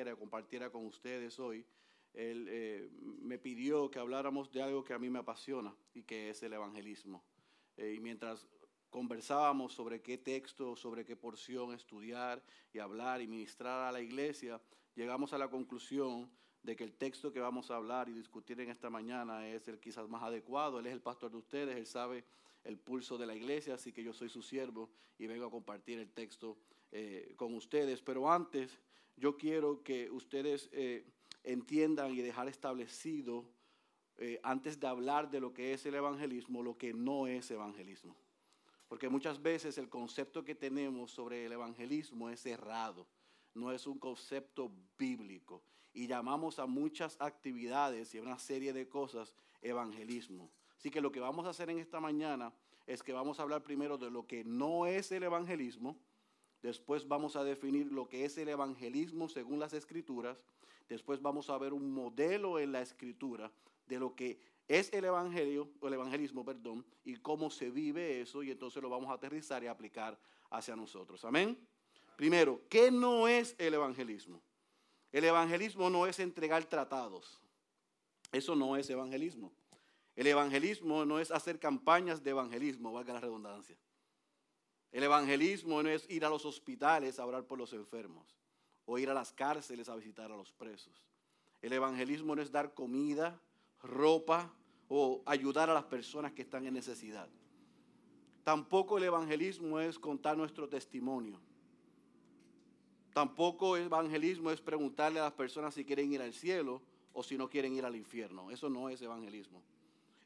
trajera, compartiera con ustedes hoy. Él eh, me pidió que habláramos de algo que a mí me apasiona y que es el evangelismo. Eh, y mientras conversábamos sobre qué texto, sobre qué porción estudiar y hablar y ministrar a la iglesia, llegamos a la conclusión de que el texto que vamos a hablar y discutir en esta mañana es el quizás más adecuado. Él es el pastor de ustedes, él sabe el pulso de la iglesia, así que yo soy su siervo y vengo a compartir el texto eh, con ustedes. Pero antes, yo quiero que ustedes eh, entiendan y dejar establecido, eh, antes de hablar de lo que es el evangelismo, lo que no es evangelismo. Porque muchas veces el concepto que tenemos sobre el evangelismo es errado, no es un concepto bíblico. Y llamamos a muchas actividades y a una serie de cosas evangelismo. Así que lo que vamos a hacer en esta mañana es que vamos a hablar primero de lo que no es el evangelismo, después vamos a definir lo que es el evangelismo según las escrituras, después vamos a ver un modelo en la escritura de lo que es el evangelio, o el evangelismo, perdón, y cómo se vive eso, y entonces lo vamos a aterrizar y aplicar hacia nosotros. Amén. Primero, ¿qué no es el evangelismo? El evangelismo no es entregar tratados. Eso no es evangelismo. El evangelismo no es hacer campañas de evangelismo, valga la redundancia. El evangelismo no es ir a los hospitales a orar por los enfermos o ir a las cárceles a visitar a los presos. El evangelismo no es dar comida, ropa o ayudar a las personas que están en necesidad. Tampoco el evangelismo es contar nuestro testimonio. Tampoco el evangelismo es preguntarle a las personas si quieren ir al cielo o si no quieren ir al infierno. Eso no es evangelismo.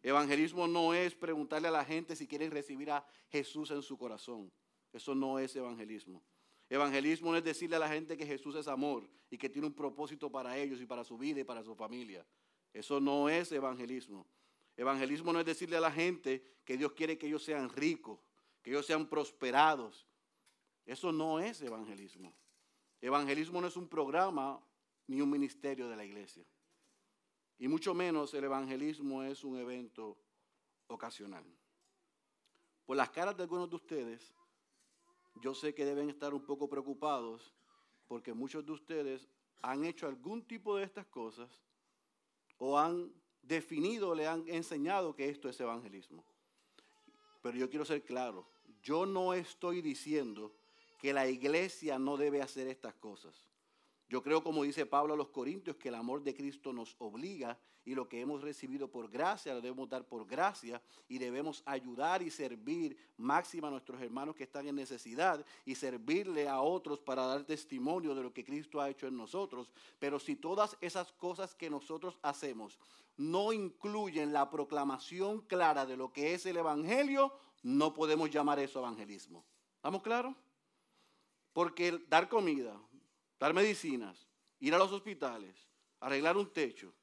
Evangelismo no es preguntarle a la gente si quieren recibir a Jesús en su corazón. Eso no es evangelismo. Evangelismo no es decirle a la gente que Jesús es amor y que tiene un propósito para ellos y para su vida y para su familia. Eso no es evangelismo. Evangelismo no es decirle a la gente que Dios quiere que ellos sean ricos, que ellos sean prosperados. Eso no es evangelismo. Evangelismo no es un programa ni un ministerio de la iglesia. Y mucho menos el evangelismo es un evento ocasional. Por las caras de algunos de ustedes, yo sé que deben estar un poco preocupados porque muchos de ustedes han hecho algún tipo de estas cosas o han definido, le han enseñado que esto es evangelismo. Pero yo quiero ser claro, yo no estoy diciendo que la iglesia no debe hacer estas cosas. Yo creo, como dice Pablo a los Corintios, que el amor de Cristo nos obliga y lo que hemos recibido por gracia lo debemos dar por gracia y debemos ayudar y servir máxima a nuestros hermanos que están en necesidad y servirle a otros para dar testimonio de lo que Cristo ha hecho en nosotros. Pero si todas esas cosas que nosotros hacemos no incluyen la proclamación clara de lo que es el Evangelio, no podemos llamar eso evangelismo. ¿Estamos claros? Porque dar comida, dar medicinas, ir a los hospitales, arreglar un techo,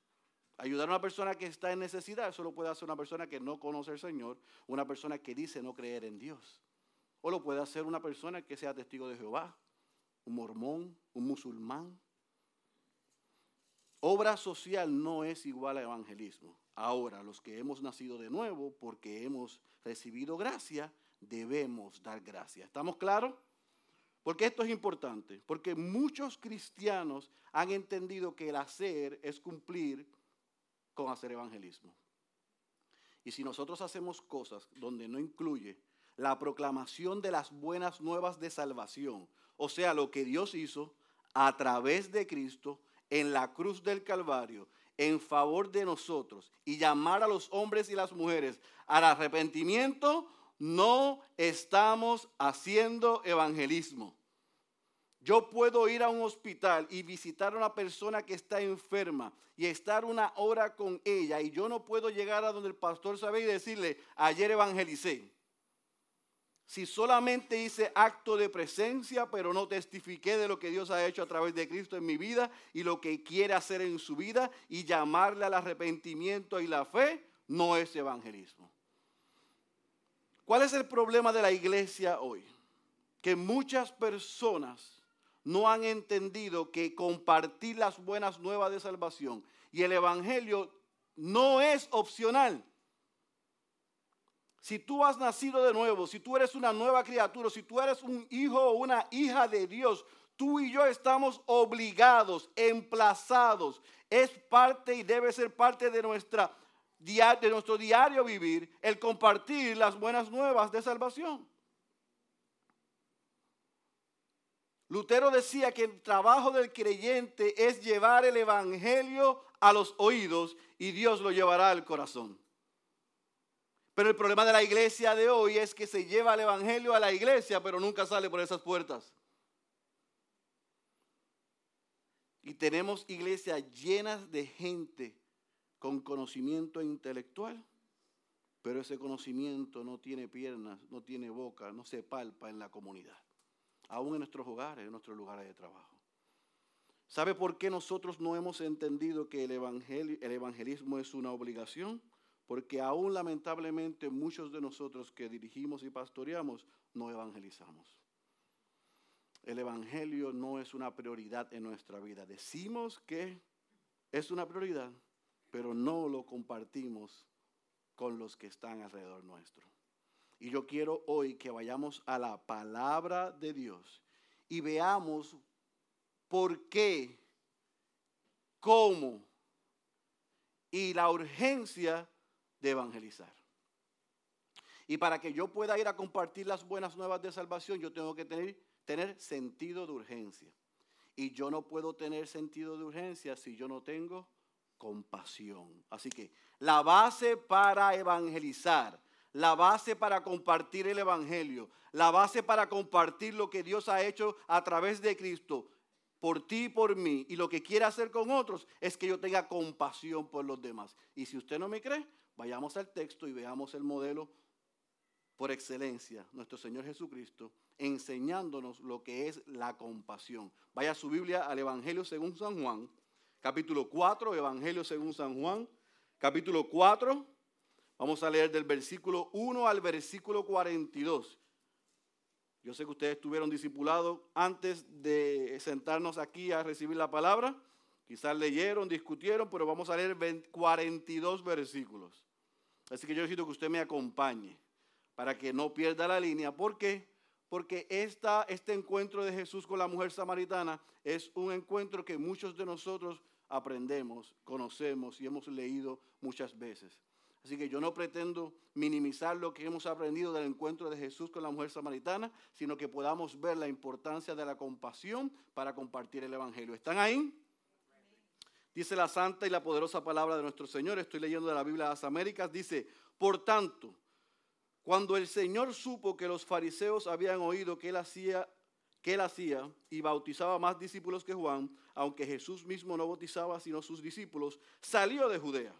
ayudar a una persona que está en necesidad, eso lo puede hacer una persona que no conoce al Señor, una persona que dice no creer en Dios. O lo puede hacer una persona que sea testigo de Jehová, un mormón, un musulmán. Obra social no es igual a evangelismo. Ahora, los que hemos nacido de nuevo porque hemos recibido gracia, debemos dar gracia. ¿Estamos claros? Porque esto es importante, porque muchos cristianos han entendido que el hacer es cumplir con hacer evangelismo. Y si nosotros hacemos cosas donde no incluye la proclamación de las buenas nuevas de salvación, o sea, lo que Dios hizo a través de Cristo en la cruz del Calvario, en favor de nosotros, y llamar a los hombres y las mujeres al arrepentimiento, no estamos haciendo evangelismo. Yo puedo ir a un hospital y visitar a una persona que está enferma y estar una hora con ella y yo no puedo llegar a donde el pastor sabe y decirle, ayer evangelicé. Si solamente hice acto de presencia, pero no testifiqué de lo que Dios ha hecho a través de Cristo en mi vida y lo que quiere hacer en su vida y llamarle al arrepentimiento y la fe, no es evangelismo. ¿Cuál es el problema de la iglesia hoy? Que muchas personas no han entendido que compartir las buenas nuevas de salvación y el Evangelio no es opcional. Si tú has nacido de nuevo, si tú eres una nueva criatura, si tú eres un hijo o una hija de Dios, tú y yo estamos obligados, emplazados. Es parte y debe ser parte de, nuestra, de nuestro diario vivir el compartir las buenas nuevas de salvación. Lutero decía que el trabajo del creyente es llevar el Evangelio a los oídos y Dios lo llevará al corazón. Pero el problema de la iglesia de hoy es que se lleva el Evangelio a la iglesia, pero nunca sale por esas puertas. Y tenemos iglesias llenas de gente con conocimiento intelectual, pero ese conocimiento no tiene piernas, no tiene boca, no se palpa en la comunidad aún en nuestros hogares, en nuestros lugares de trabajo. ¿Sabe por qué nosotros no hemos entendido que el, el evangelismo es una obligación? Porque aún lamentablemente muchos de nosotros que dirigimos y pastoreamos no evangelizamos. El evangelio no es una prioridad en nuestra vida. Decimos que es una prioridad, pero no lo compartimos con los que están alrededor nuestro. Y yo quiero hoy que vayamos a la palabra de Dios y veamos por qué, cómo y la urgencia de evangelizar. Y para que yo pueda ir a compartir las buenas nuevas de salvación, yo tengo que tener, tener sentido de urgencia. Y yo no puedo tener sentido de urgencia si yo no tengo compasión. Así que la base para evangelizar la base para compartir el Evangelio, la base para compartir lo que Dios ha hecho a través de Cristo, por ti y por mí, y lo que quiere hacer con otros, es que yo tenga compasión por los demás. Y si usted no me cree, vayamos al texto y veamos el modelo por excelencia, nuestro Señor Jesucristo, enseñándonos lo que es la compasión. Vaya su Biblia al Evangelio según San Juan, capítulo 4, Evangelio según San Juan, capítulo 4 Vamos a leer del versículo 1 al versículo 42. Yo sé que ustedes estuvieron discipulados antes de sentarnos aquí a recibir la palabra. Quizás leyeron, discutieron, pero vamos a leer 42 versículos. Así que yo necesito que usted me acompañe para que no pierda la línea. ¿Por qué? Porque esta, este encuentro de Jesús con la mujer samaritana es un encuentro que muchos de nosotros aprendemos, conocemos y hemos leído muchas veces. Así que yo no pretendo minimizar lo que hemos aprendido del encuentro de Jesús con la mujer samaritana, sino que podamos ver la importancia de la compasión para compartir el Evangelio. ¿Están ahí? Dice la santa y la poderosa palabra de nuestro Señor. Estoy leyendo de la Biblia de las Américas. Dice, por tanto, cuando el Señor supo que los fariseos habían oído que él hacía que él hacía y bautizaba más discípulos que Juan, aunque Jesús mismo no bautizaba sino sus discípulos, salió de Judea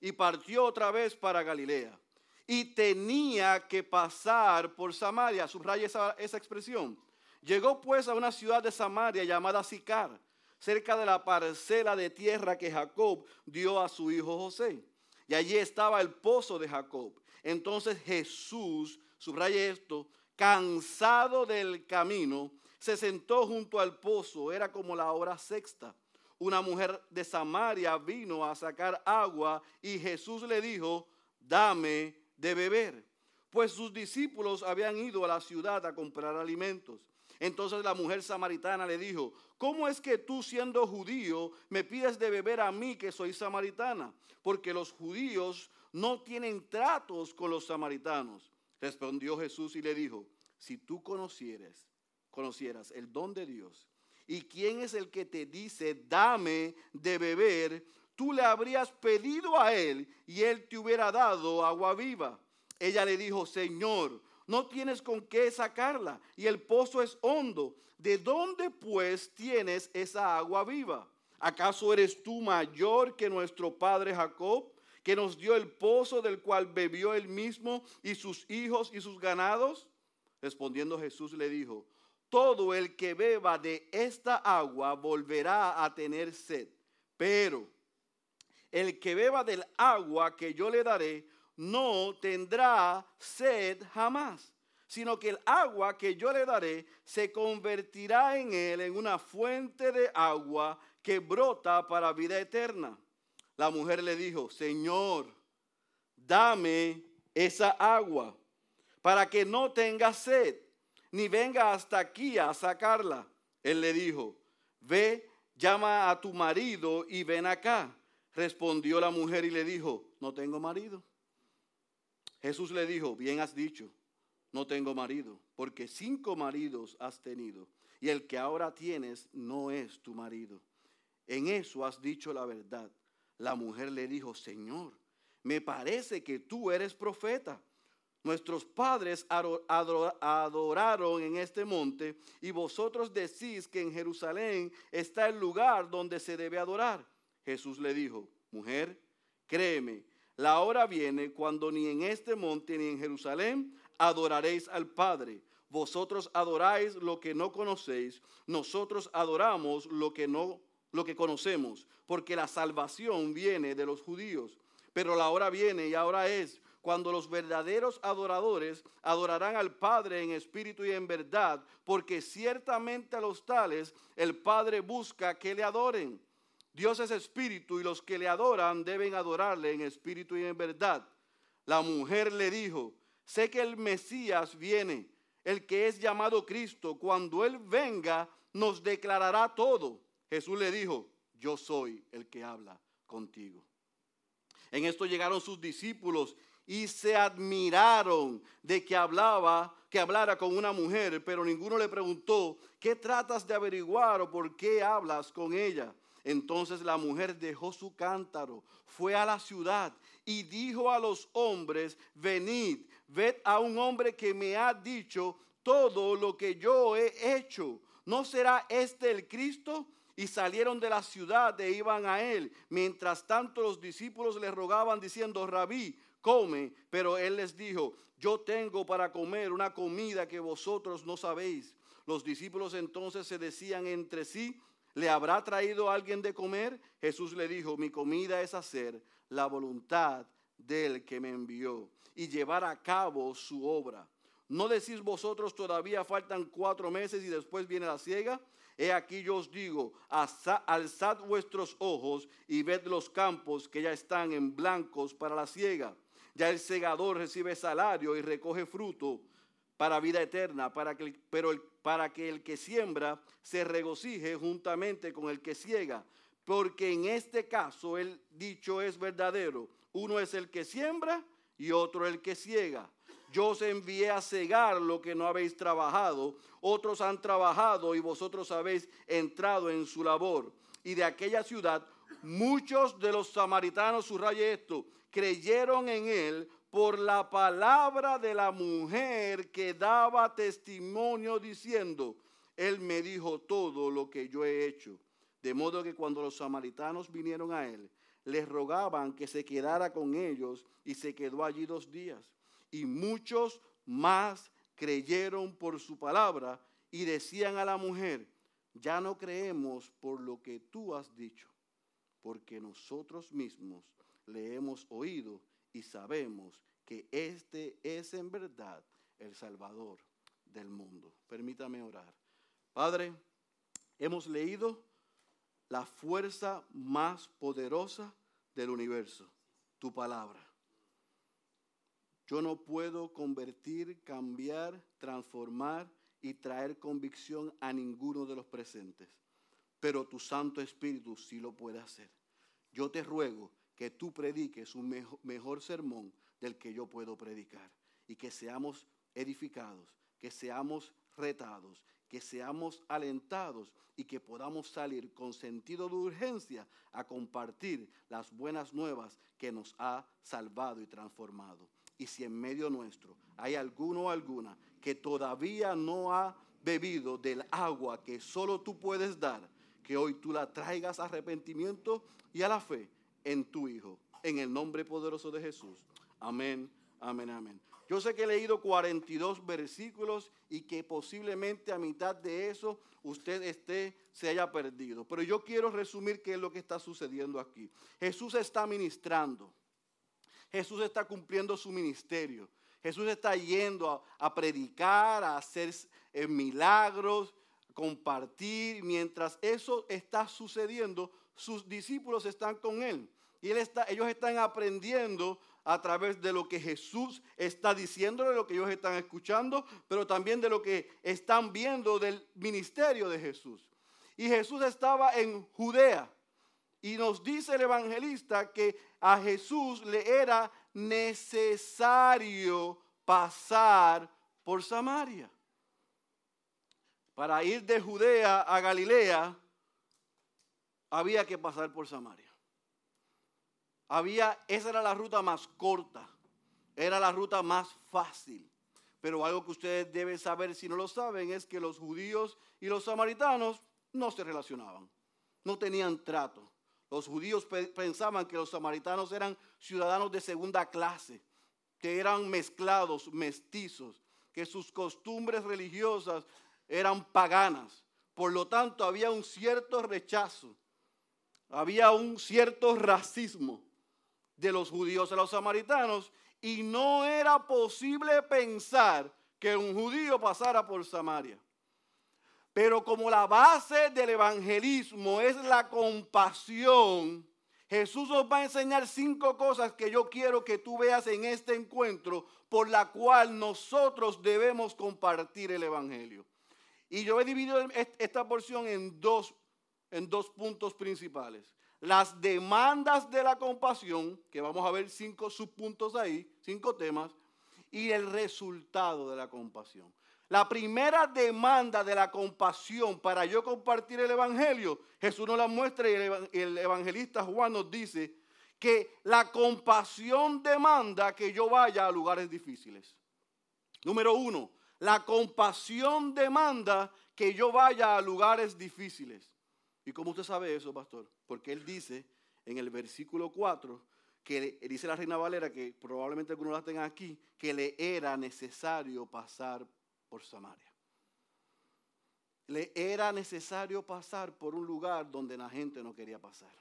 y partió otra vez para Galilea. Y tenía que pasar por Samaria, subraya esa, esa expresión. Llegó pues a una ciudad de Samaria llamada Sicar, cerca de la parcela de tierra que Jacob dio a su hijo José. Y allí estaba el pozo de Jacob. Entonces Jesús, subraya esto, cansado del camino, se sentó junto al pozo, era como la hora sexta una mujer de Samaria vino a sacar agua y Jesús le dijo, dame de beber. Pues sus discípulos habían ido a la ciudad a comprar alimentos. Entonces la mujer samaritana le dijo, ¿cómo es que tú siendo judío me pides de beber a mí que soy samaritana? Porque los judíos no tienen tratos con los samaritanos. Respondió Jesús y le dijo, si tú conocieras, conocieras el don de Dios ¿Y quién es el que te dice, dame de beber? Tú le habrías pedido a él y él te hubiera dado agua viva. Ella le dijo, Señor, no tienes con qué sacarla y el pozo es hondo. ¿De dónde pues tienes esa agua viva? ¿Acaso eres tú mayor que nuestro padre Jacob, que nos dio el pozo del cual bebió él mismo y sus hijos y sus ganados? Respondiendo Jesús le dijo, todo el que beba de esta agua volverá a tener sed. Pero el que beba del agua que yo le daré no tendrá sed jamás, sino que el agua que yo le daré se convertirá en él en una fuente de agua que brota para vida eterna. La mujer le dijo, Señor, dame esa agua para que no tenga sed ni venga hasta aquí a sacarla. Él le dijo, ve, llama a tu marido y ven acá. Respondió la mujer y le dijo, no tengo marido. Jesús le dijo, bien has dicho, no tengo marido, porque cinco maridos has tenido, y el que ahora tienes no es tu marido. En eso has dicho la verdad. La mujer le dijo, Señor, me parece que tú eres profeta. Nuestros padres adoraron en este monte y vosotros decís que en Jerusalén está el lugar donde se debe adorar. Jesús le dijo, mujer, créeme, la hora viene cuando ni en este monte ni en Jerusalén adoraréis al Padre. Vosotros adoráis lo que no conocéis, nosotros adoramos lo que no lo que conocemos, porque la salvación viene de los judíos. Pero la hora viene y ahora es cuando los verdaderos adoradores adorarán al Padre en espíritu y en verdad, porque ciertamente a los tales el Padre busca que le adoren. Dios es espíritu y los que le adoran deben adorarle en espíritu y en verdad. La mujer le dijo, sé que el Mesías viene, el que es llamado Cristo. Cuando Él venga, nos declarará todo. Jesús le dijo, yo soy el que habla contigo. En esto llegaron sus discípulos y se admiraron de que hablaba, que hablara con una mujer, pero ninguno le preguntó, ¿qué tratas de averiguar o por qué hablas con ella? Entonces la mujer dejó su cántaro, fue a la ciudad y dijo a los hombres, venid, ved a un hombre que me ha dicho todo lo que yo he hecho. ¿No será este el Cristo? Y salieron de la ciudad e iban a él. Mientras tanto los discípulos le rogaban diciendo, rabí, come. Pero él les dijo, yo tengo para comer una comida que vosotros no sabéis. Los discípulos entonces se decían entre sí, ¿le habrá traído alguien de comer? Jesús le dijo, mi comida es hacer la voluntad del que me envió y llevar a cabo su obra. ¿No decís vosotros todavía faltan cuatro meses y después viene la ciega? He aquí yo os digo, alzad vuestros ojos y ved los campos que ya están en blancos para la siega. Ya el segador recibe salario y recoge fruto para vida eterna, para que, pero para que el que siembra se regocije juntamente con el que ciega. Porque en este caso el dicho es verdadero. Uno es el que siembra y otro el que ciega. Yo os envié a cegar lo que no habéis trabajado. Otros han trabajado y vosotros habéis entrado en su labor. Y de aquella ciudad, muchos de los samaritanos, subraye esto, creyeron en él por la palabra de la mujer que daba testimonio diciendo, él me dijo todo lo que yo he hecho. De modo que cuando los samaritanos vinieron a él, les rogaban que se quedara con ellos y se quedó allí dos días y muchos más creyeron por su palabra y decían a la mujer, ya no creemos por lo que tú has dicho, porque nosotros mismos le hemos oído y sabemos que este es en verdad el Salvador del mundo. Permítame orar. Padre, hemos leído la fuerza más poderosa del universo, tu palabra. Yo no puedo convertir, cambiar, transformar y traer convicción a ninguno de los presentes, pero tu Santo Espíritu sí lo puede hacer. Yo te ruego que tú prediques un mejor, sermón del que yo puedo predicar. Y que seamos edificados, que seamos retados, que seamos alentados y que podamos salir con sentido de urgencia a compartir las buenas nuevas que nos ha salvado y transformado y si en medio nuestro hay alguno o alguna que todavía no ha bebido del agua que solo tú puedes dar, que hoy tú la traigas a arrepentimiento y a la fe en tu Hijo, en el nombre poderoso de Jesús. Amén, amén, amén. Yo sé que he leído 42 versículos y que posiblemente a mitad de eso usted esté, se haya perdido. Pero yo quiero resumir qué es lo que está sucediendo aquí. Jesús está ministrando. Jesús está cumpliendo su ministerio. Jesús está yendo a, predicar, a hacer eh, milagros, compartir. Mientras eso está sucediendo, sus discípulos están con él. Y ellos están aprendiendo a través de lo que Jesús está diciendo, de lo que ellos están escuchando, pero también de lo que están viendo del ministerio de Jesús. Y Jesús estaba en Judea. Y nos dice el evangelista que a Jesús le era necesario pasar por Samaria. Para ir de Judea a Galilea había que pasar por Samaria. Había, esa era la ruta más corta, era la ruta más fácil. Pero algo que ustedes deben saber si no lo saben es que los judíos y los samaritanos no se relacionaban, no tenían trato. Los judíos pensaban que los samaritanos eran ciudadanos de segunda clase, que eran mezclados, mestizos, que sus costumbres religiosas eran paganas. Por lo tanto, había un cierto rechazo, había un cierto racismo de los judíos a los samaritanos y no era posible pensar que un judío pasara por Samaria. Pero como la base del evangelismo es la compasión, Jesús nos va a enseñar cinco cosas que yo quiero que tú veas en este encuentro por la cual nosotros debemos compartir el evangelio. Y yo he dividido esta porción en dos, en dos puntos principales las demandas de la compasión, que vamos a ver cinco subpuntos ahí, cinco temas, y el resultado de la compasión. La primera demanda de la compasión para yo compartir el Evangelio, Jesús nos la muestra y el evangelista Juan nos dice que la compasión demanda que yo vaya a lugares difíciles. Número uno, la compasión demanda que yo vaya a lugares difíciles. ¿Y cómo usted sabe eso, pastor? Porque él dice en el versículo 4, que dice la Reina Valera, que probablemente algunos la tengan aquí, que le era necesario pasar por Samaria. Le era necesario pasar por un lugar donde la gente no quería pasar.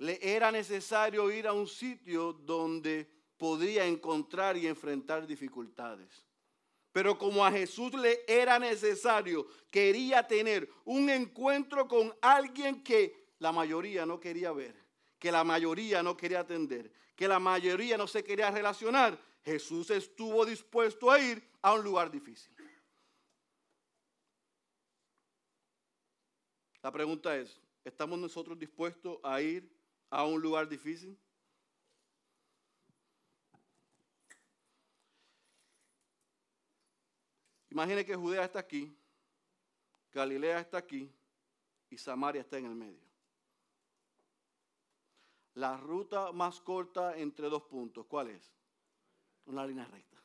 Le era necesario ir a un sitio donde podía encontrar y enfrentar dificultades. Pero como a Jesús le era necesario, quería tener un encuentro con alguien que la mayoría no quería ver, que la mayoría no quería atender, que la mayoría no se quería relacionar, Jesús estuvo dispuesto a ir a un lugar difícil. La pregunta es, ¿estamos nosotros dispuestos a ir a un lugar difícil? Imagine que Judea está aquí, Galilea está aquí y Samaria está en el medio. La ruta más corta entre dos puntos, ¿cuál es? Una línea recta.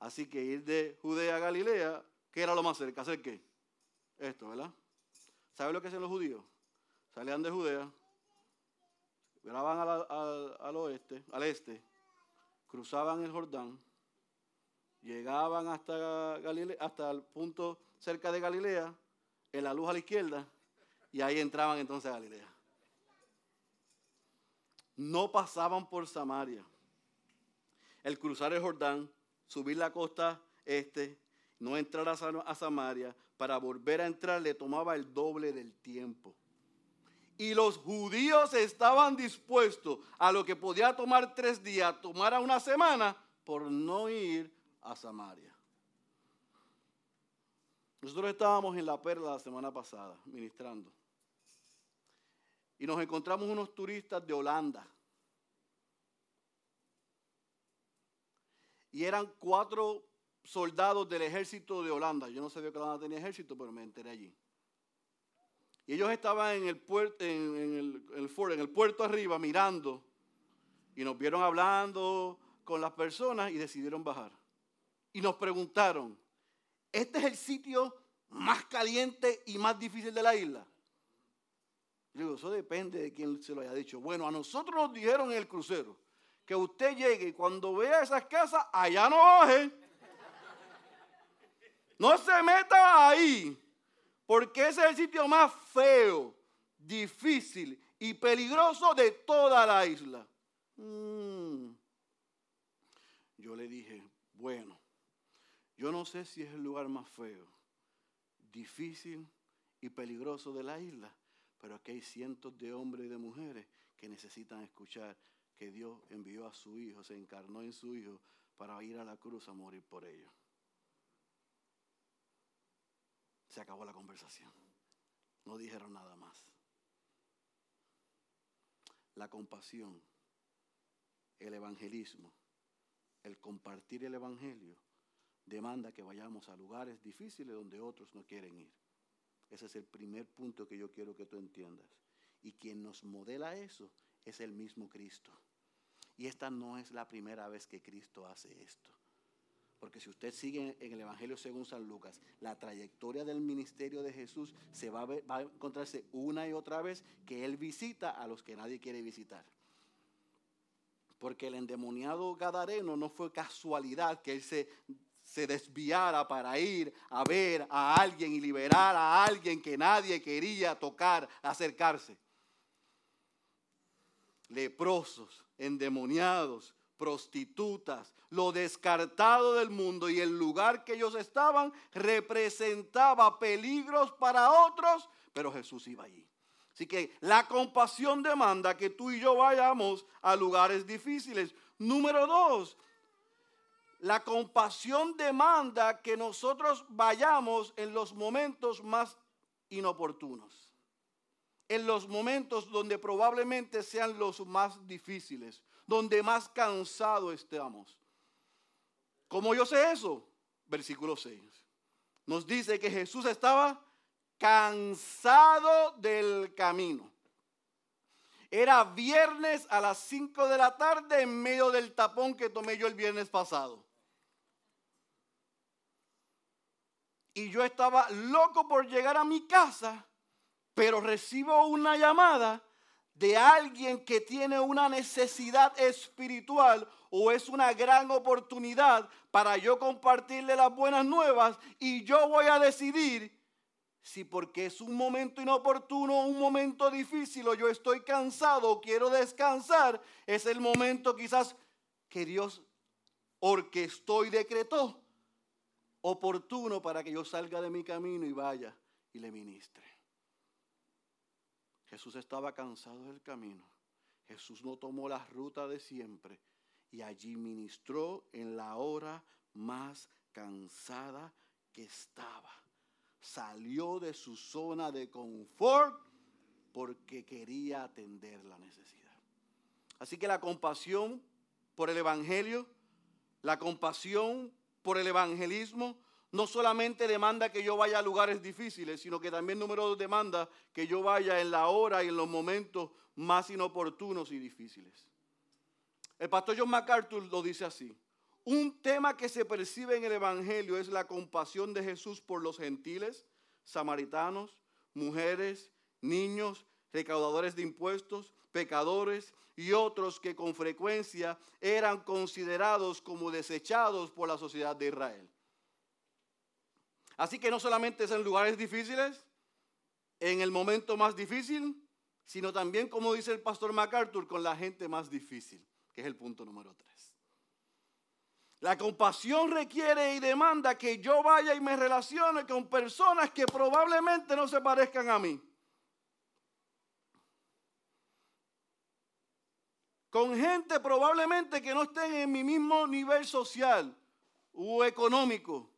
Así que ir de Judea a Galilea, ¿qué era lo más cerca? ¿Hacer qué? Esto, ¿verdad? ¿Sabe lo que hacen los judíos? Salían de Judea, graban al, al oeste, al este, cruzaban el Jordán, llegaban hasta, Galilea, hasta el punto cerca de Galilea, en la luz a la izquierda, y ahí entraban entonces a Galilea. No pasaban por Samaria. El cruzar el Jordán, subir la costa este, no entrar a Samaria, para volver a entrar le tomaba el doble del tiempo. Y los judíos estaban dispuestos a lo que podía tomar tres días, tomar a una semana, por no ir a Samaria. Nosotros estábamos en la perla la semana pasada ministrando y nos encontramos unos turistas de Holanda. Y eran cuatro soldados del ejército de Holanda. Yo no sabía que Holanda tenía ejército, pero me enteré allí. Y ellos estaban en el, puerto, en, el, en el puerto arriba mirando y nos vieron hablando con las personas y decidieron bajar y nos preguntaron, ¿este es el sitio más caliente y más difícil de la isla? Yo digo, eso depende de quién se lo haya dicho. Bueno, a nosotros nos dijeron en el crucero que usted llegue y cuando vea esas casas, allá no baje. No se meta ahí, porque ese es el sitio más feo, difícil y peligroso de toda la isla. Mm. Yo le dije, bueno, yo no sé si es el lugar más feo, difícil y peligroso de la isla, pero aquí hay cientos de hombres y de mujeres que necesitan escuchar que Dios envió a su Hijo, se encarnó en su Hijo para ir a la cruz a morir por ellos. Se acabó la conversación. No dijeron nada más. La compasión, el evangelismo, el compartir el evangelio, demanda que vayamos a lugares difíciles donde otros no quieren ir. Ese es el primer punto que yo quiero que tú entiendas. Y quien nos modela eso es el mismo Cristo. Y esta no es la primera vez que Cristo hace esto. Porque si usted sigue en el Evangelio según San Lucas, la trayectoria del ministerio de Jesús se va a, a encontrarse una y otra vez que Él visita a los que nadie quiere visitar. Porque el endemoniado Gadareno no fue casualidad que Él se desviara para ir a ver a alguien y liberar a alguien que nadie quería tocar, acercarse. Leprosos, endemoniados, prostitutas, lo descartado del mundo y el lugar que ellos estaban representaba peligros para otros, pero Jesús iba allí. Así que la compasión demanda que tú y yo vayamos a lugares difíciles. Número dos, la compasión demanda que nosotros vayamos en los momentos más inoportunos, en los momentos donde probablemente sean los más difíciles, donde más cansados estamos. ¿Cómo yo sé eso? Versículo 6. Nos dice que Jesús estaba cansado del camino. Era viernes a las 5 de la tarde en medio del tapón que tomé yo el viernes pasado. y yo estaba loco por llegar a mi casa, pero recibo una llamada de alguien que tiene una necesidad espiritual o es una gran oportunidad para yo compartirle las buenas nuevas y yo voy a decidir si porque es un momento inoportuno, un momento difícil o yo estoy cansado o quiero descansar, es el momento quizás que Dios orquestó y decretó oportuno para que yo salga de mi camino y vaya y le ministre. Jesús estaba cansado del camino. Jesús no tomó la ruta de siempre y allí ministró en la hora más cansada que estaba. Salió de su zona de confort porque quería atender la necesidad. Así que la compasión por el Evangelio, la compasión por el evangelismo no solamente demanda que yo vaya a lugares difíciles, sino que también número dos demanda que yo vaya en la hora y en los momentos más inoportunos y difíciles. El pastor John MacArthur lo dice así. Un tema que se percibe en el Evangelio es la compasión de Jesús por los gentiles, samaritanos, mujeres, niños, recaudadores de impuestos, pecadores y otros que con frecuencia eran considerados como desechados por la sociedad de Israel. Así que no solamente es en lugares difíciles, en el momento más difícil, sino también, como dice el pastor MacArthur, con la gente más difícil, que es el punto número tres. La compasión requiere y demanda que yo vaya y me relacione con personas que probablemente no se parezcan a mí. con gente probablemente que no estén en mi mismo nivel social o económico,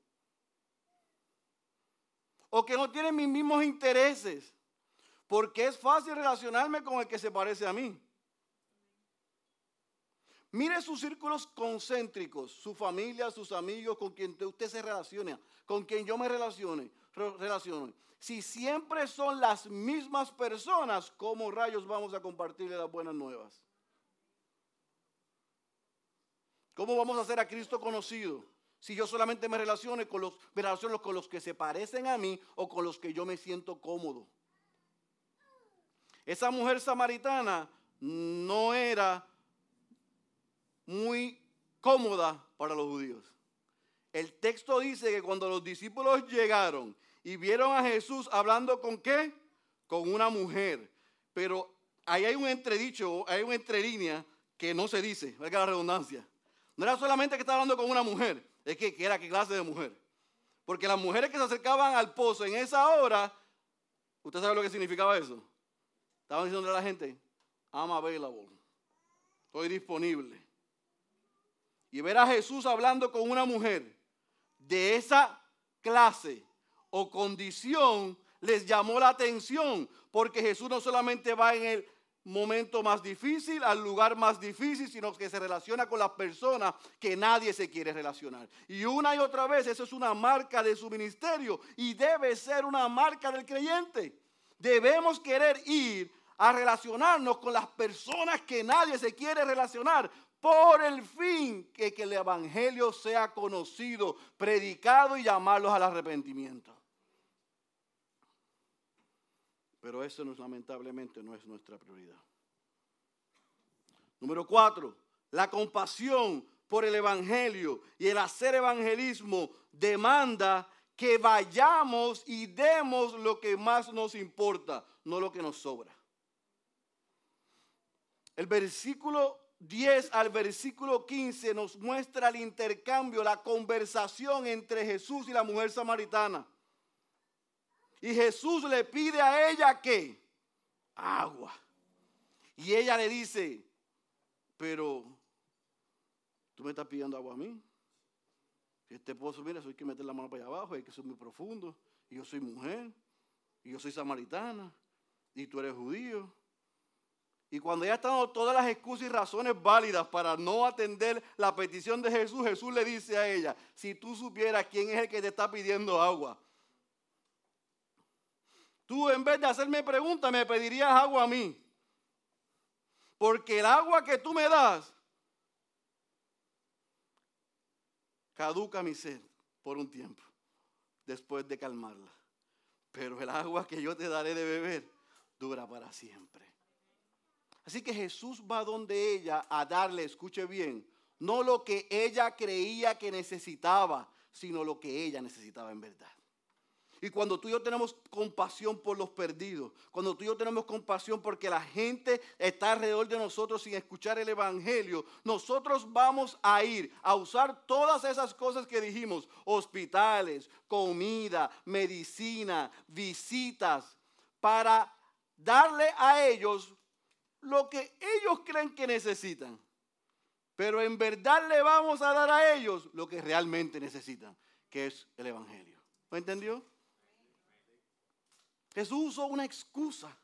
o que no tienen mis mismos intereses, porque es fácil relacionarme con el que se parece a mí. Mire sus círculos concéntricos, su familia, sus amigos, con quien usted se relaciona, con quien yo me relacione, relaciono. Si siempre son las mismas personas, ¿cómo rayos vamos a compartirle las buenas nuevas? ¿Cómo vamos a hacer a Cristo conocido? Si yo solamente me relaciono con los, me relaciono con los que se parecen a mí o con los que yo me siento cómodo. Esa mujer samaritana no era muy cómoda para los judíos. El texto dice que cuando los discípulos llegaron y vieron a Jesús hablando con qué? Con una mujer. Pero ahí hay un entredicho, hay una entrelínea que no se dice, valga la redundancia. No era solamente que estaba hablando con una mujer, es que, era qué clase de mujer. Porque las mujeres que se acercaban al pozo en esa hora, ¿usted sabe lo que significaba eso? Estaban diciendo a la gente, I'm available. Estoy disponible. Y ver a Jesús hablando con una mujer de esa clase o condición les llamó la atención, porque Jesús no solamente va en el momento más difícil, al lugar más difícil, sino que se relaciona con las personas que nadie se quiere relacionar. Y una y otra vez, eso es una marca de su ministerio y debe ser una marca del creyente. Debemos querer ir a relacionarnos con las personas que nadie se quiere relacionar por el fin que, que el Evangelio sea conocido, predicado y llamarlos al arrepentimiento. Pero eso lamentablemente no es nuestra prioridad. Número cuatro, la compasión por el Evangelio y el hacer evangelismo demanda que vayamos y demos lo que más nos importa, no lo que nos sobra. El versículo 10 al versículo 15 nos muestra el intercambio, la conversación entre Jesús y la mujer samaritana. Y Jesús le pide a ella que agua. Y ella le dice, pero tú me estás pidiendo agua a mí. Este pozo, mira, eso hay que meter la mano para allá abajo, hay que ser muy profundo. Y yo soy mujer, y yo soy samaritana, y tú eres judío. Y cuando ella está dando todas las excusas y razones válidas para no atender la petición de Jesús, Jesús le dice a ella, si tú supieras quién es el que te está pidiendo agua, Tú en vez de hacerme preguntas me pedirías agua a mí. Porque el agua que tú me das caduca mi sed por un tiempo, después de calmarla. Pero el agua que yo te daré de beber dura para siempre. Así que Jesús va donde ella a darle, escuche bien, no lo que ella creía que necesitaba, sino lo que ella necesitaba en verdad. Y cuando tú y yo tenemos compasión por los perdidos, cuando tú y yo tenemos compasión porque la gente está alrededor de nosotros sin escuchar el Evangelio, nosotros vamos a ir a usar todas esas cosas que dijimos, hospitales, comida, medicina, visitas, para darle a ellos lo que ellos creen que necesitan. Pero en verdad le vamos a dar a ellos lo que realmente necesitan, que es el Evangelio. ¿Lo entendió? Jesús usó una excusa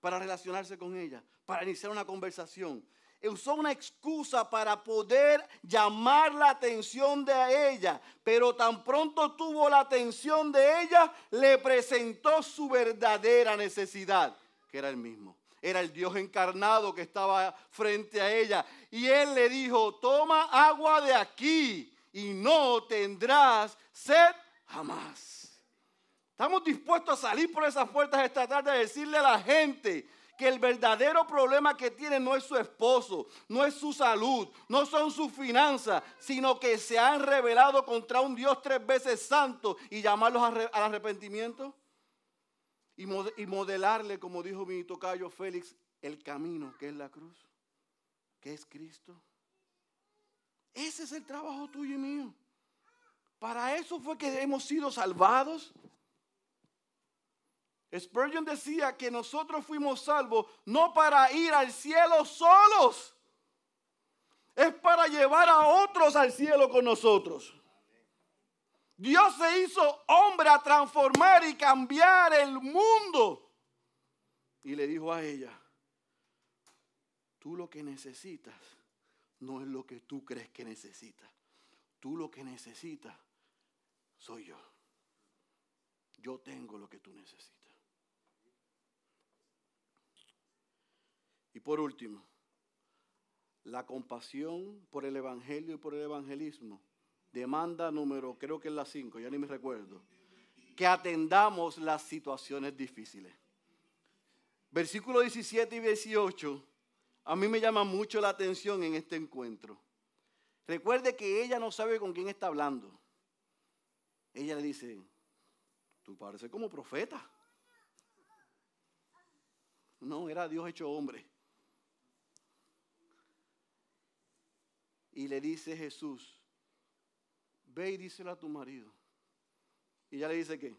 para relacionarse con ella, para iniciar una conversación. Usó una excusa para poder llamar la atención de ella, pero tan pronto tuvo la atención de ella, le presentó su verdadera necesidad, que era el mismo. Era el Dios encarnado que estaba frente a ella. Y él le dijo, toma agua de aquí y no tendrás sed jamás. Estamos dispuestos a salir por esas puertas esta tarde a decirle a la gente que el verdadero problema que tiene no es su esposo, no es su salud, no son sus finanzas, sino que se han rebelado contra un Dios tres veces santo y llamarlos al arrepentimiento y modelarle, como dijo mi tocayo Félix, el camino que es la cruz, que es Cristo. Ese es el trabajo tuyo y mío. Para eso fue que hemos sido salvados. Spurgeon decía que nosotros fuimos salvos no para ir al cielo solos, es para llevar a otros al cielo con nosotros. Dios se hizo hombre a transformar y cambiar el mundo. Y le dijo a ella, tú lo que necesitas no es lo que tú crees que necesitas. Tú lo que necesitas soy yo. Yo tengo lo que tú necesitas. Y por último, la compasión por el Evangelio y por el evangelismo. Demanda número, creo que es la 5, ya ni me recuerdo. Que atendamos las situaciones difíciles. Versículo 17 y 18, a mí me llama mucho la atención en este encuentro. Recuerde que ella no sabe con quién está hablando. Ella le dice, tú pareces como profeta. No, era Dios hecho hombre. Y le dice Jesús, ve y díselo a tu marido. Y ella le dice qué.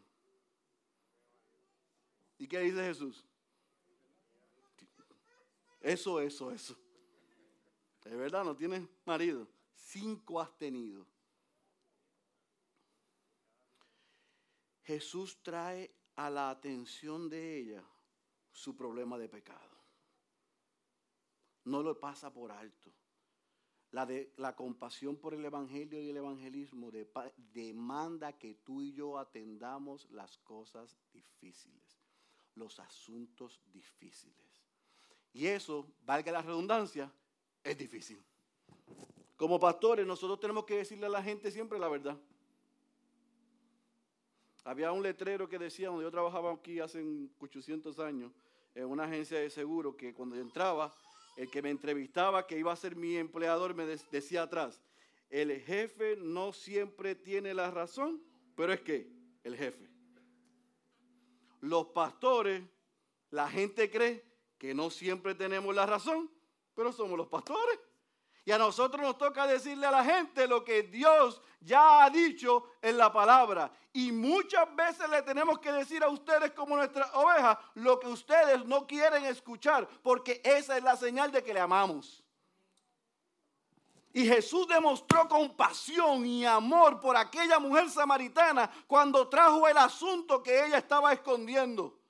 ¿Y qué dice Jesús? Eso, eso, eso. De verdad, no tienes marido. Cinco has tenido. Jesús trae a la atención de ella su problema de pecado. No lo pasa por alto. La, de, la compasión por el Evangelio y el evangelismo demanda que tú y yo atendamos las cosas difíciles, los asuntos difíciles. Y eso, valga la redundancia, es difícil. Como pastores, nosotros tenemos que decirle a la gente siempre la verdad. Había un letrero que decía, donde yo trabajaba aquí hace 800 años, en una agencia de seguro, que cuando entraba, el que me entrevistaba, que iba a ser mi empleador, me decía atrás, el jefe no siempre tiene la razón, pero es que el jefe. Los pastores, la gente cree que no siempre tenemos la razón, pero somos los pastores. Y a nosotros nos toca decirle a la gente lo que Dios ya ha dicho en la palabra. Y muchas veces le tenemos que decir a ustedes como nuestras ovejas lo que ustedes no quieren escuchar, porque esa es la señal de que le amamos. Y Jesús demostró compasión y amor por aquella mujer samaritana cuando trajo el asunto que ella estaba escondiendo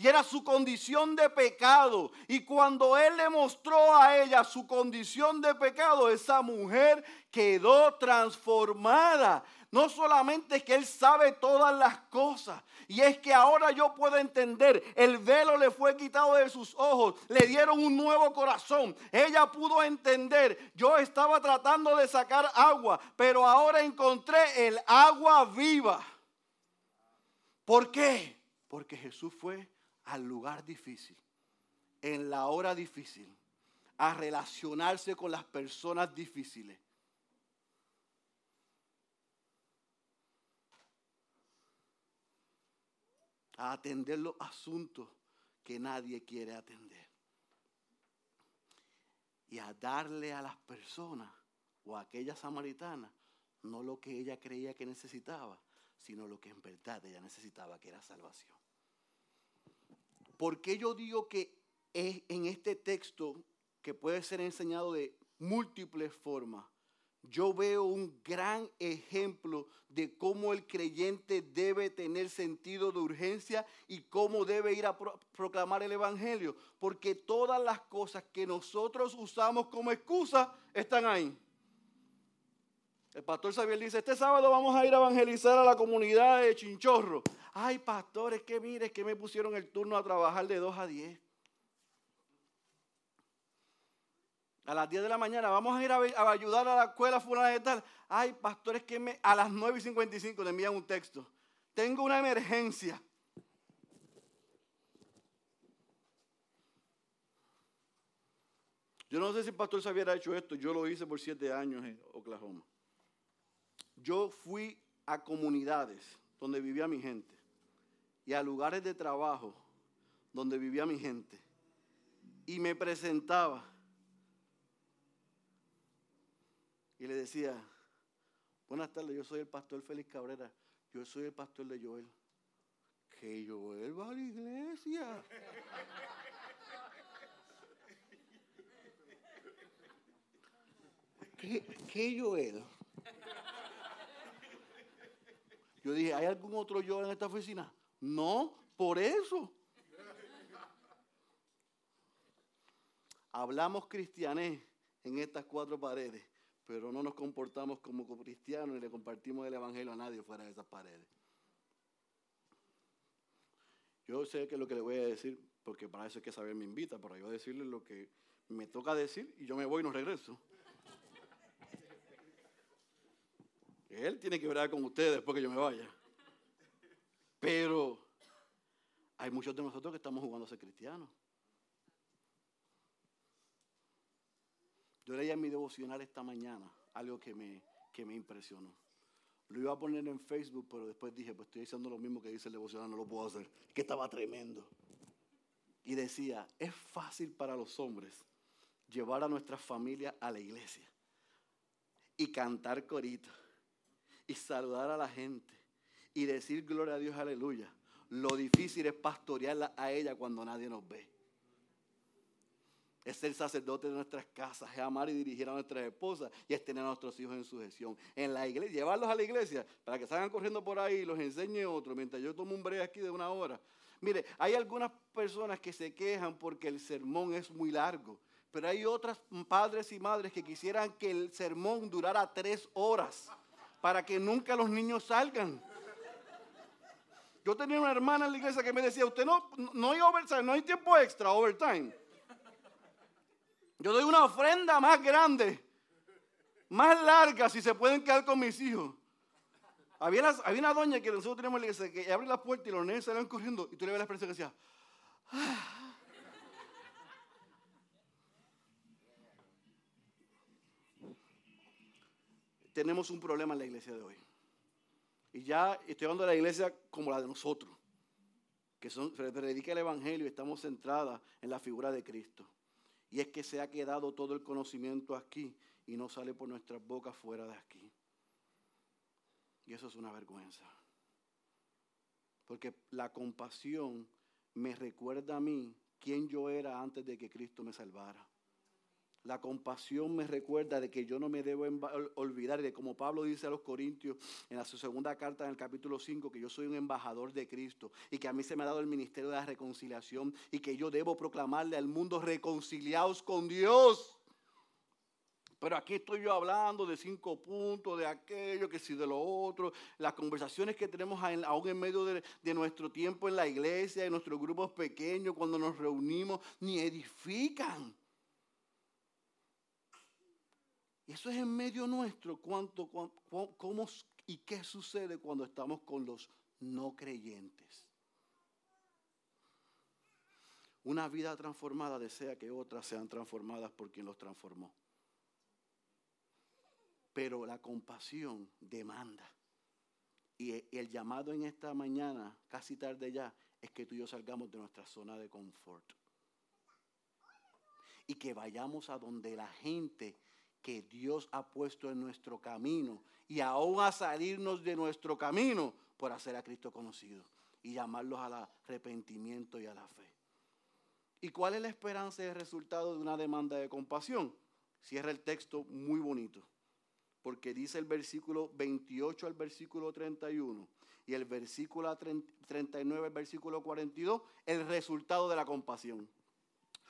y era su condición de pecado. Y cuando Él le mostró a ella su condición de pecado, esa mujer quedó transformada. No solamente es que Él sabe todas las cosas, y es que ahora yo puedo entender, el velo le fue quitado de sus ojos, le dieron un nuevo corazón. Ella pudo entender, yo estaba tratando de sacar agua, pero ahora encontré el agua viva. ¿Por qué? Porque Jesús fue al lugar difícil, en la hora difícil, a relacionarse con las personas difíciles. A atender los asuntos que nadie quiere atender. Y a darle a las personas o a aquella samaritana no lo que ella creía que necesitaba, sino lo que en verdad ella necesitaba, que era salvación. ¿Por qué yo digo que es en este texto, que puede ser enseñado de múltiples formas, yo veo un gran ejemplo de cómo el creyente debe tener sentido de urgencia y cómo debe ir a proclamar el Evangelio. Porque todas las cosas que nosotros usamos como excusa están ahí. El pastor Xavier dice, este sábado vamos a ir a evangelizar a la comunidad de Chinchorro. Ay, pastores, que mire, que me pusieron el turno a trabajar de 2 a 10. A las 10 de la mañana vamos a ir a, ayudar a la escuela fulana de tal. Ay, pastores, que me, a las 9 y 55 le envían un texto. Tengo una emergencia. Yo no sé si el pastor se hubiera hecho esto. Yo lo hice por siete años en Oklahoma. Yo fui a comunidades donde vivía mi gente y a lugares de trabajo donde vivía mi gente y me presentaba y le decía, buenas tardes, yo soy el pastor Félix Cabrera, yo soy el pastor de Joel. Que Joel va a la iglesia. ¿Qué, qué Joel? Yo dije, ¿hay algún otro Joel en esta oficina? No, por eso. Hablamos cristianés en estas cuatro paredes, pero no nos comportamos como cristianos y le compartimos el evangelio a nadie fuera de esas paredes. Yo sé que lo que le voy a decir, porque para eso es que saber me invita, para yo decirle lo que me toca decir y yo me voy y no regreso. Él tiene que ver con ustedes después que yo me vaya. Pero hay muchos de nosotros que estamos jugando a ser cristianos. Yo leía en mi devocional esta mañana algo que me, que me impresionó. Lo iba a poner en Facebook, pero después dije, pues estoy diciendo lo mismo que dice el devocional, no lo puedo hacer. Que estaba tremendo. Y decía, es fácil para los hombres llevar a nuestra familia a la iglesia y cantar corito y saludar a la gente y decir gloria a Dios, aleluya. Lo difícil es pastorearla a ella cuando nadie nos ve. es ser sacerdote de nuestras casas, es amar y dirigir a nuestras esposas y es tener a nuestros hijos en sujeción. En la iglesia, llevarlos a la iglesia para que salgan corriendo por ahí y los enseñe otro mientras yo tomo un break aquí de una hora. Mire, hay algunas personas que se quejan porque el sermón es muy largo, pero hay otras padres y madres que quisieran que el sermón durara tres horas para que nunca los niños salgan. Yo tenía una hermana en la iglesia que me decía, usted no, no hay overtime, no hay tiempo extra, overtime. Yo doy una ofrenda más grande, más larga, si se pueden quedar con mis hijos. Había, una doña que nosotros teníamos en la iglesia que abre la puerta y los niños salían corriendo y tú le ves la expresión que decía, ah". Tenemos un problema en la iglesia de hoy. Y ya estoy hablando de la iglesia como la de nosotros, que son, predica el Evangelio y estamos centradas en la figura de Cristo. Y es que se ha quedado todo el conocimiento aquí y no sale por nuestras bocas fuera de aquí. Y eso es una vergüenza. Porque la compasión me recuerda a mí quién yo era antes de que Cristo me salvara. La compasión me recuerda de que yo no me debo olvidar de como Pablo dice a los Corintios en su segunda carta en el capítulo 5 que yo soy un embajador de Cristo y que a mí se me ha dado el ministerio de la reconciliación y que yo debo proclamarle al mundo reconciliados con Dios. Pero aquí estoy yo hablando de cinco puntos, de aquello, que si de lo otro. Las conversaciones que tenemos aún en medio de, de, nuestro tiempo en la iglesia, en nuestros grupos pequeños, cuando nos reunimos, ni edifican. Eso es en medio nuestro, cuánto, cómo y qué sucede cuando estamos con los no creyentes. Una vida transformada desea que otras sean transformadas por quien los transformó. Pero la compasión demanda. Y el llamado en esta mañana, casi tarde ya, es que tú y yo salgamos de nuestra zona de confort. Y que vayamos a donde la gente que Dios ha puesto en nuestro camino y aún a salirnos de nuestro camino por hacer a Cristo conocido y llamarlos al arrepentimiento y a la fe. ¿Y cuál es la esperanza y el resultado de una demanda de compasión? Cierra el texto muy bonito, porque dice el versículo 28 al versículo 31 y el versículo 39 al versículo 42, el resultado de la compasión.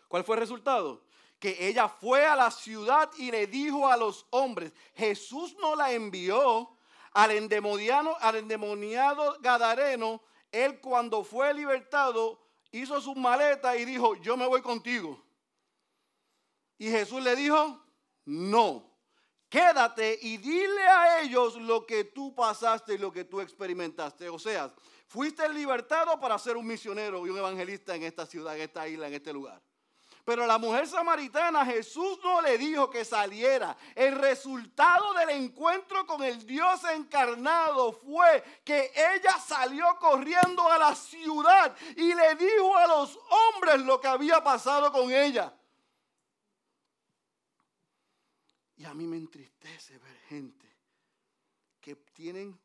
¿Cuál fue el resultado? Que ella fue a la ciudad y le dijo a los hombres, Jesús no la envió al endemoniado, al endemoniado Gadareno, él cuando fue libertado hizo su maleta y dijo, yo me voy contigo. Y Jesús le dijo, no, quédate y dile a ellos lo que tú pasaste y lo que tú experimentaste. O sea, fuiste libertado para ser un misionero y un evangelista en esta ciudad, en esta isla, en este lugar. Pero la mujer samaritana, Jesús no le dijo que saliera. El resultado del encuentro con el Dios encarnado fue que ella salió corriendo a la ciudad y le dijo a los hombres lo que había pasado con ella. Y a mí me entristece ver gente que tienen,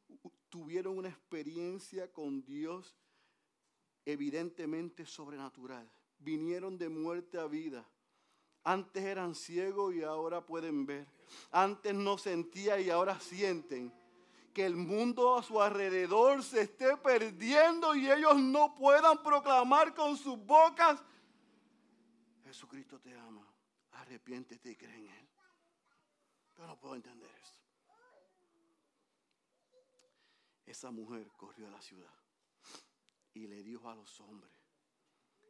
tuvieron una experiencia con Dios evidentemente sobrenatural vinieron de muerte a vida. Antes eran ciegos y ahora pueden ver. Antes no sentían y ahora sienten. Que el mundo a su alrededor se esté perdiendo y ellos no puedan proclamar con sus bocas, Jesucristo te ama, arrepiéntete y cree en Él. Yo no puedo entender eso. Esa mujer corrió a la ciudad y le dijo a los hombres,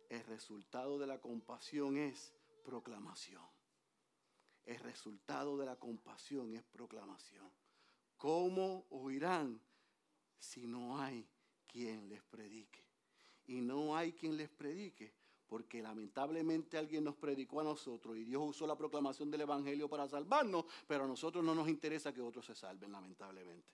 el resultado de la compasión es proclamación. El resultado de la compasión es proclamación. ¿Cómo oirán si no hay quien les predique? Y no hay quien les predique porque lamentablemente alguien nos predicó a nosotros y Dios usó la proclamación del Evangelio para salvarnos, pero a nosotros no nos interesa que otros se salven, lamentablemente.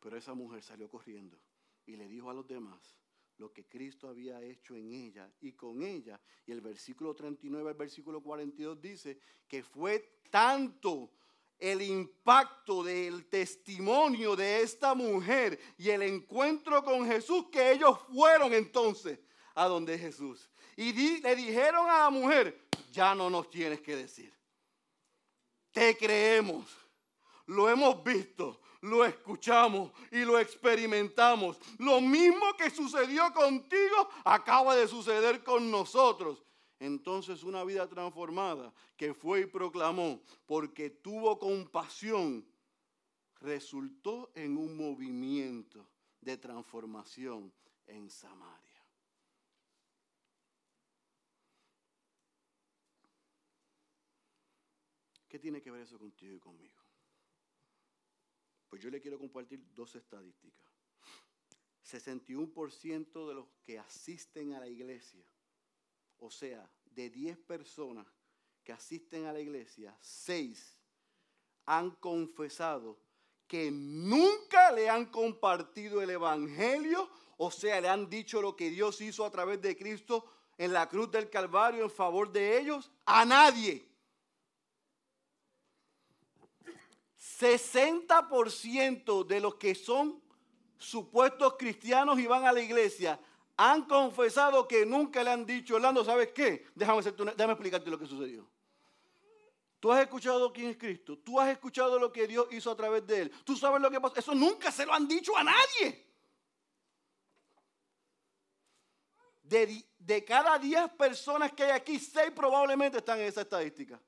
Pero esa mujer salió corriendo y le dijo a los demás, lo que Cristo había hecho en ella y con ella. Y el versículo 39 al versículo 42 dice que fue tanto el impacto del testimonio de esta mujer y el encuentro con Jesús que ellos fueron entonces a donde Jesús. Y le dijeron a la mujer, ya no nos tienes que decir. Te creemos, lo hemos visto, lo escuchamos y lo experimentamos. Lo mismo que sucedió contigo acaba de suceder con nosotros. Entonces una vida transformada que fue y proclamó porque tuvo compasión resultó en un movimiento de transformación en Samaria. ¿Qué tiene que ver eso contigo y conmigo? Pues yo le quiero compartir dos estadísticas. 61% de los que asisten a la iglesia, o sea, de 10 personas que asisten a la iglesia, 6 han confesado que nunca le han compartido el Evangelio, o sea, le han dicho lo que Dios hizo a través de Cristo en la cruz del Calvario en favor de ellos, a nadie. 60% de los que son supuestos cristianos y van a la iglesia han confesado que nunca le han dicho, Orlando, ¿sabes qué? Déjame, déjame explicarte lo que sucedió. Tú has escuchado quién es Cristo. Tú has escuchado lo que Dios hizo a través de él. Tú sabes lo que pasó. Eso nunca se lo han dicho a nadie. De, de cada 10 personas que hay aquí, 6 probablemente están en esa estadística.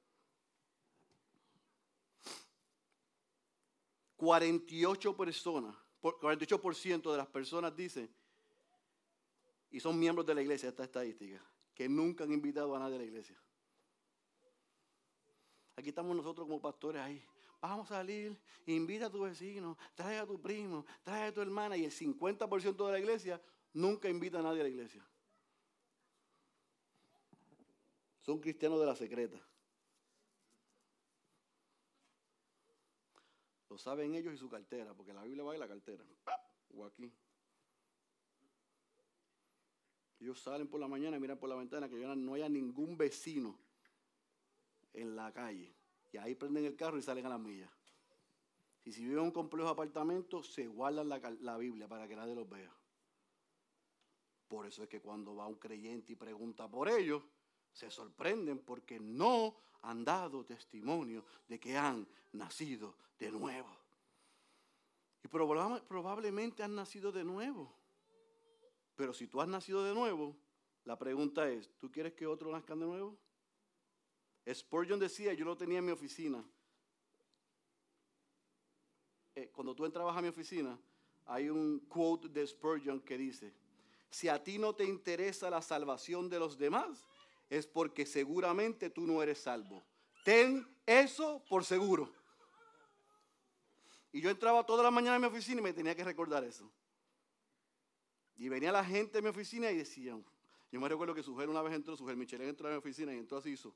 48 personas, 48% de las personas dicen, y son miembros de la iglesia, esta estadística, que nunca han invitado a nadie a la iglesia. Aquí estamos nosotros como pastores ahí. Vamos a salir, invita a tu vecino, trae a tu primo, trae a tu hermana. Y el 50% de la iglesia nunca invita a nadie a la iglesia. Son cristianos de la secreta. Lo saben ellos y su cartera, porque la Biblia va en la cartera. O aquí. Ellos salen por la mañana y miran por la ventana que no haya ningún vecino en la calle. Y ahí prenden el carro y salen a las millas. Y si viven en un complejo de apartamentos, se guardan la, la Biblia para que nadie los vea. Por eso es que cuando va un creyente y pregunta por ellos, se sorprenden porque no han dado testimonio de que han nacido de nuevo. Y probablemente han nacido de nuevo. Pero si tú has nacido de nuevo, la pregunta es, ¿tú quieres que otro nazcan de nuevo? Spurgeon decía, yo lo tenía en mi oficina. Eh, cuando tú entrabas a mi oficina, hay un quote de Spurgeon que dice, si a ti no te interesa la salvación de los demás, es porque seguramente tú no eres salvo. Ten eso por seguro. Y yo entraba toda la mañana en mi oficina y me tenía que recordar eso. Y venía la gente en mi oficina y decían, yo me recuerdo que Sujer una vez entró, Sujer Michelén entró a mi oficina y así hizo.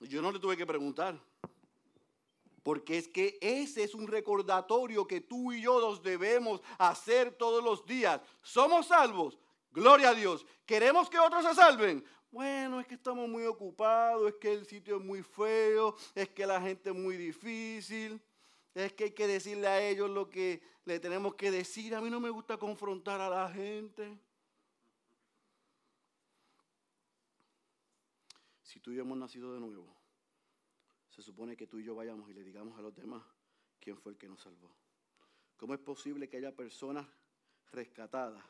Yo no le tuve que preguntar. Porque es que ese es un recordatorio que tú y yo nos debemos hacer todos los días. Somos salvos. Gloria a Dios. ¿Queremos que otros se salven? Bueno, es que estamos muy ocupados, es que el sitio es muy feo, es que la gente es muy difícil, es que hay que decirle a ellos lo que le tenemos que decir. A mí no me gusta confrontar a la gente. Si tú y hemos nacido de nuevo, se supone que tú y yo vayamos y le digamos a los demás quién fue el que nos salvó. ¿Cómo es posible que haya personas rescatadas,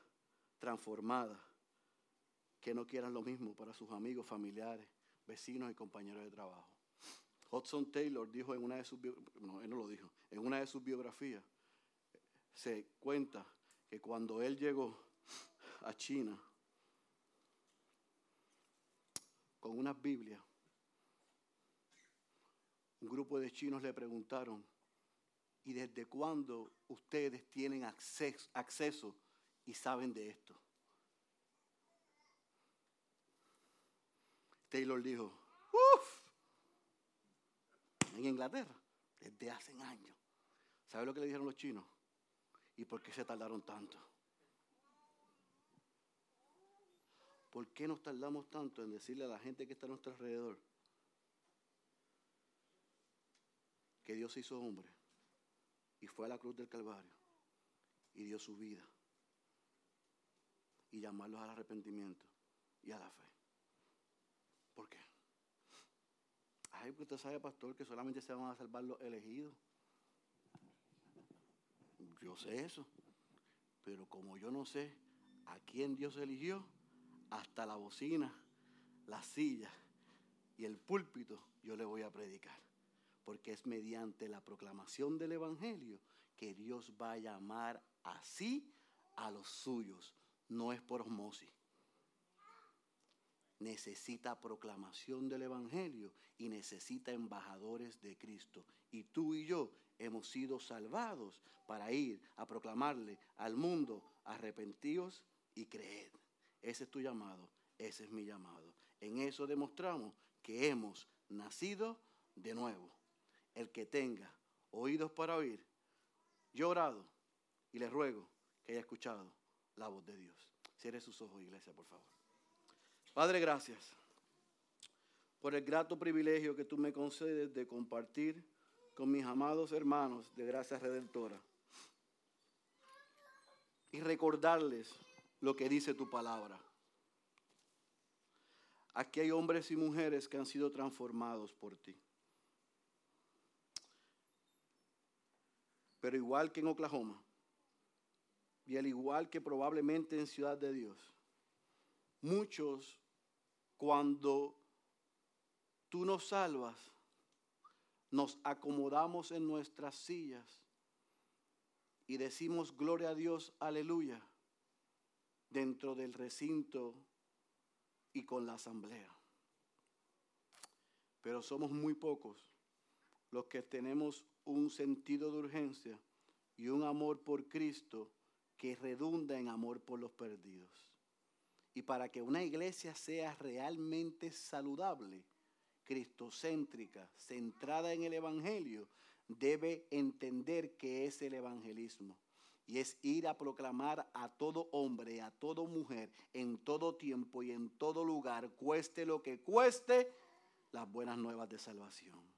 transformadas, que no quieran lo mismo para sus amigos, familiares, vecinos y compañeros de trabajo? Hudson Taylor dijo en una de sus no, él no lo dijo, en una de sus biografías se cuenta que cuando él llegó a China con unas Biblias, un grupo de chinos le preguntaron, ¿y desde cuándo ustedes tienen acceso, y saben de esto? Taylor dijo, uff, en Inglaterra, desde hace años. ¿Sabe lo que le dijeron los chinos? ¿Y por qué se tardaron tanto? ¿Por qué nos tardamos tanto en decirle a la gente que está a nuestro alrededor que Dios se hizo hombre y fue a la cruz del Calvario y dio su vida y llamarlos al arrepentimiento y a la fe. ¿Por qué? Ay, porque usted sabe, pastor, que solamente se van a salvar los elegidos. Yo sé eso. Pero como yo no sé a quién Dios eligió, hasta la bocina, la silla y el púlpito yo le voy a predicar. Porque es mediante la proclamación del Evangelio que Dios va a llamar así a los suyos. No es por osmosis necesita proclamación del Evangelio y necesita embajadores de Cristo. Y tú y yo hemos sido salvados para ir a proclamarle al mundo, arrepentidos y creed. Ese es tu llamado, ese es mi llamado. En eso demostramos que hemos nacido de nuevo. El que tenga oídos para oír, yo orado y le ruego que haya escuchado la voz de Dios. Cierre sus ojos, iglesia, por favor. Padre, gracias por el grato privilegio que tú me concedes de compartir con mis amados hermanos de Gracia Redentora y recordarles lo que dice tu palabra. Aquí hay hombres y mujeres que han sido transformados por ti. Pero igual que en Oklahoma, y al igual que probablemente en Ciudad de Dios, muchos cuando tú nos salvas, nos acomodamos en nuestras sillas y decimos gloria a Dios, aleluya, dentro del recinto y con la asamblea. Pero somos muy pocos los que tenemos un sentido de urgencia y un amor por Cristo que redunda en amor por los perdidos. Y para que una iglesia sea realmente saludable, cristocéntrica, centrada en el Evangelio, debe entender que es el evangelismo. Y es ir a proclamar a todo hombre, a toda mujer, en todo tiempo y en todo lugar, cueste lo que cueste, las buenas nuevas de salvación.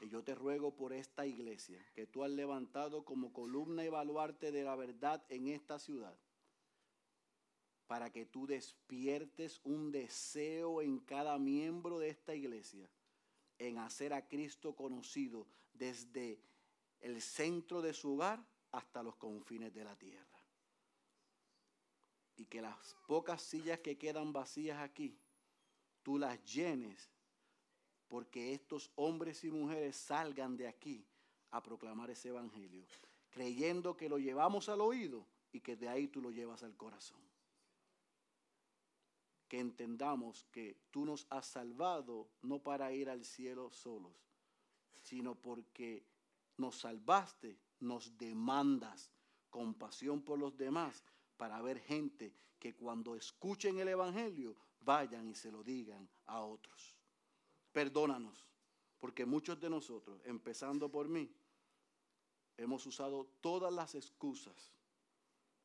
Y yo te ruego por esta iglesia que tú has levantado como columna y baluarte de la verdad en esta ciudad para que tú despiertes un deseo en cada miembro de esta iglesia en hacer a Cristo conocido desde el centro de su hogar hasta los confines de la tierra. Y que las pocas sillas que quedan vacías aquí, tú las llenes porque estos hombres y mujeres salgan de aquí a proclamar ese evangelio, creyendo que lo llevamos al oído y que de ahí tú lo llevas al corazón que entendamos que tú nos has salvado no para ir al cielo solos, sino porque nos salvaste, nos demandas compasión por los demás para ver gente que cuando escuchen el Evangelio vayan y se lo digan a otros. Perdónanos, porque muchos de nosotros, empezando por mí, hemos usado todas las excusas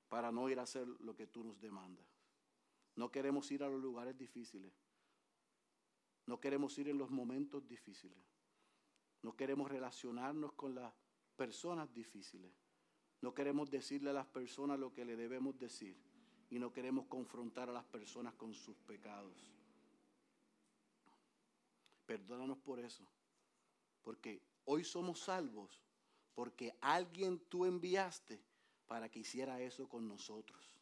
para no ir a hacer lo que tú nos demandas. No queremos ir a los lugares difíciles. No queremos ir en los momentos difíciles. No queremos relacionarnos con las personas difíciles. No queremos decirle a las personas lo que le debemos decir. Y no queremos confrontar a las personas con sus pecados. Perdónanos por eso. Porque hoy somos salvos. Porque alguien tú enviaste para que hiciera eso con nosotros.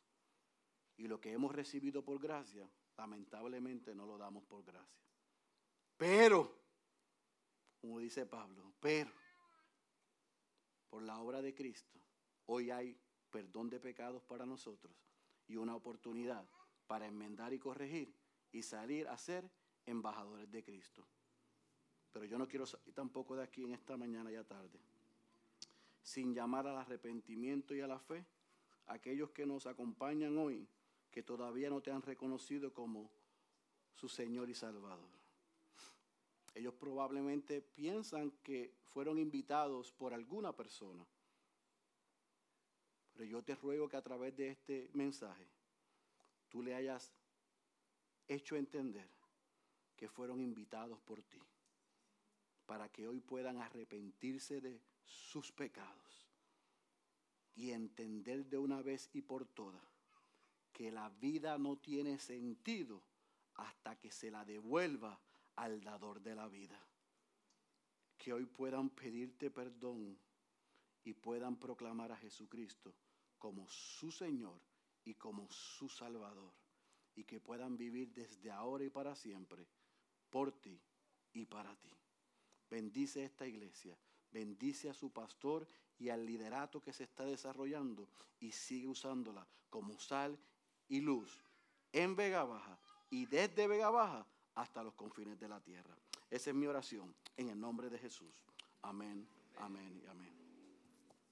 Y lo que hemos recibido por gracia, lamentablemente no lo damos por gracia. Pero, como dice Pablo, pero, por la obra de Cristo, hoy hay perdón de pecados para nosotros y una oportunidad para enmendar y corregir y salir a ser embajadores de Cristo. Pero yo no quiero salir tampoco de aquí en esta mañana ya tarde sin llamar al arrepentimiento y a la fe aquellos que nos acompañan hoy que todavía no te han reconocido como su Señor y Salvador. Ellos probablemente piensan que fueron invitados por alguna persona. Pero yo te ruego que a través de este mensaje tú le hayas hecho entender que fueron invitados por ti, para que hoy puedan arrepentirse de sus pecados y entender de una vez y por todas que la vida no tiene sentido hasta que se la devuelva al dador de la vida. Que hoy puedan pedirte perdón y puedan proclamar a Jesucristo como su Señor y como su Salvador. Y que puedan vivir desde ahora y para siempre por ti y para ti. Bendice esta iglesia, bendice a su pastor y al liderato que se está desarrollando y sigue usándola como sal y luz en Vega Baja y desde Vega Baja hasta los confines de la tierra. Esa es mi oración en el nombre de Jesús. Amén, amén y amén.